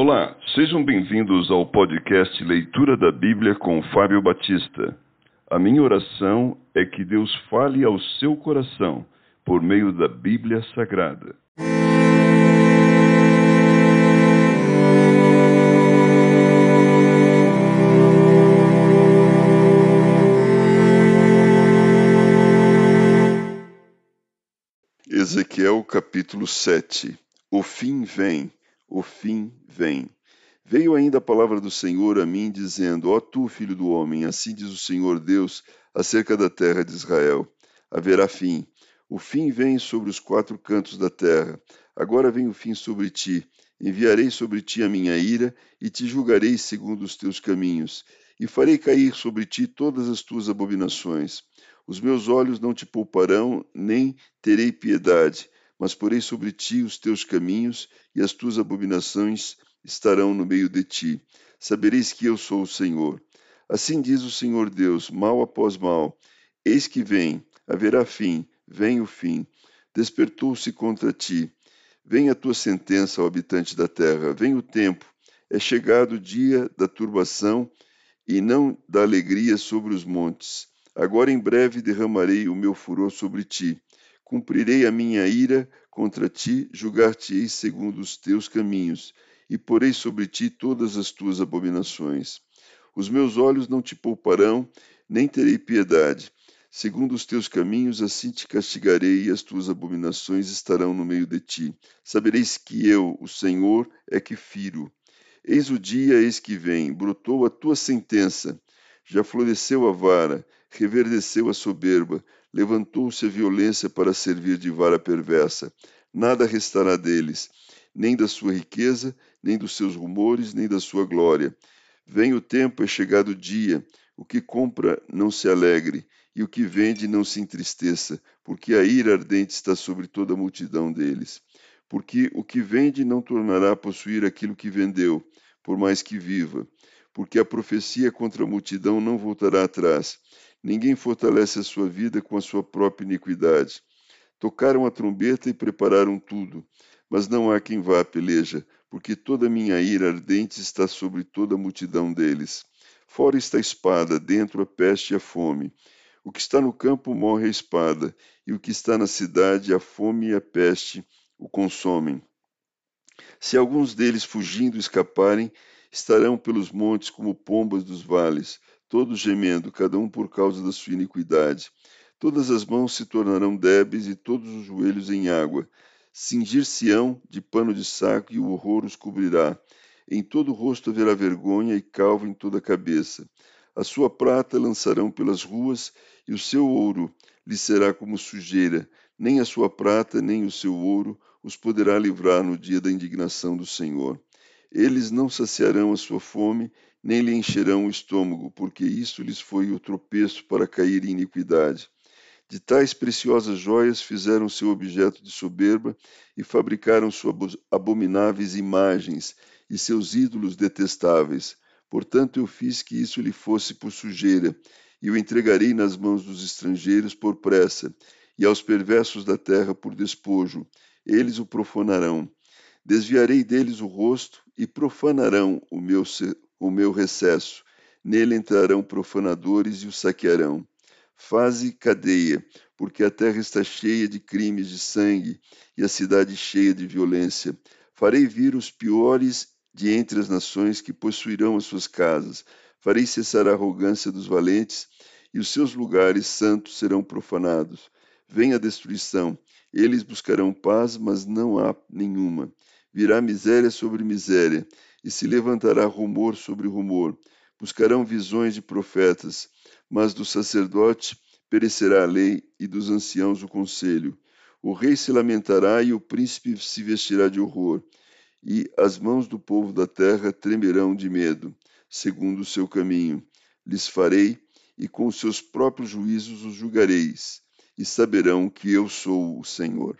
Olá, sejam bem-vindos ao podcast Leitura da Bíblia com Fábio Batista. A minha oração é que Deus fale ao seu coração por meio da Bíblia Sagrada. Ezequiel capítulo 7 O fim vem, o fim vem. Veio ainda a palavra do Senhor a mim, dizendo: Ó tu, filho do homem, assim diz o Senhor Deus acerca da terra de Israel: haverá fim. O fim vem sobre os quatro cantos da terra. Agora vem o fim sobre ti. Enviarei sobre ti a minha ira e te julgarei segundo os teus caminhos, e farei cair sobre ti todas as tuas abominações. Os meus olhos não te pouparão, nem terei piedade, mas porei sobre ti os teus caminhos, e as tuas abominações estarão no meio de ti. Sabereis que eu sou o Senhor. Assim diz o Senhor Deus, mal após mal. Eis que vem, haverá fim, vem o fim. Despertou-se contra ti. Vem a tua sentença, ó habitante da terra, vem o tempo. É chegado o dia da turbação e não da alegria sobre os montes Agora em breve derramarei o meu furor sobre ti. Cumprirei a minha ira contra ti, julgar-te-ei segundo os teus caminhos, e porei sobre ti todas as tuas abominações. Os meus olhos não te pouparão, nem terei piedade. Segundo os teus caminhos, assim te castigarei, e as tuas abominações estarão no meio de ti. Sabereis que eu, o Senhor, é que firo. Eis o dia, eis que vem, brotou a tua sentença, já floresceu a vara, reverdeceu a soberba, levantou-se a violência para servir de vara perversa. Nada restará deles, nem da sua riqueza, nem dos seus rumores, nem da sua glória. Vem o tempo, é chegado o dia. O que compra não se alegre, e o que vende não se entristeça, porque a ira ardente está sobre toda a multidão deles. Porque o que vende não tornará a possuir aquilo que vendeu, por mais que viva porque a profecia contra a multidão não voltará atrás. Ninguém fortalece a sua vida com a sua própria iniquidade. Tocaram a trombeta e prepararam tudo, mas não há quem vá à peleja, porque toda minha ira ardente está sobre toda a multidão deles. Fora está a espada, dentro a peste e a fome. O que está no campo morre a espada, e o que está na cidade, a fome e a peste o consomem. Se alguns deles fugindo escaparem, Estarão pelos montes como pombas dos vales, todos gemendo, cada um por causa da sua iniquidade. Todas as mãos se tornarão débeis e todos os joelhos em água. Cingir-se-ão de pano de saco e o horror os cobrirá. Em todo o rosto haverá vergonha e calvo em toda a cabeça. A sua prata lançarão pelas ruas e o seu ouro lhe será como sujeira. Nem a sua prata nem o seu ouro os poderá livrar no dia da indignação do Senhor. Eles não saciarão a sua fome, nem lhe encherão o estômago, porque isso lhes foi o tropeço para cair em iniquidade. De tais preciosas joias fizeram seu objeto de soberba e fabricaram suas abomináveis imagens e seus ídolos detestáveis. Portanto, eu fiz que isso lhe fosse por sujeira, e o entregarei nas mãos dos estrangeiros por pressa, e aos perversos da terra por despojo. Eles o profanarão Desviarei deles o rosto e profanarão o meu, o meu recesso. Nele entrarão profanadores e o saquearão. Faze cadeia, porque a terra está cheia de crimes de sangue e a cidade cheia de violência. Farei vir os piores de entre as nações que possuirão as suas casas. Farei cessar a arrogância dos valentes e os seus lugares santos serão profanados. Vem a destruição. Eles buscarão paz, mas não há nenhuma virá miséria sobre miséria, e se levantará rumor sobre rumor. Buscarão visões de profetas, mas do sacerdote perecerá a lei e dos anciãos o conselho. O rei se lamentará e o príncipe se vestirá de horror, e as mãos do povo da terra tremerão de medo, segundo o seu caminho. Lhes farei, e com seus próprios juízos os julgareis, e saberão que eu sou o Senhor.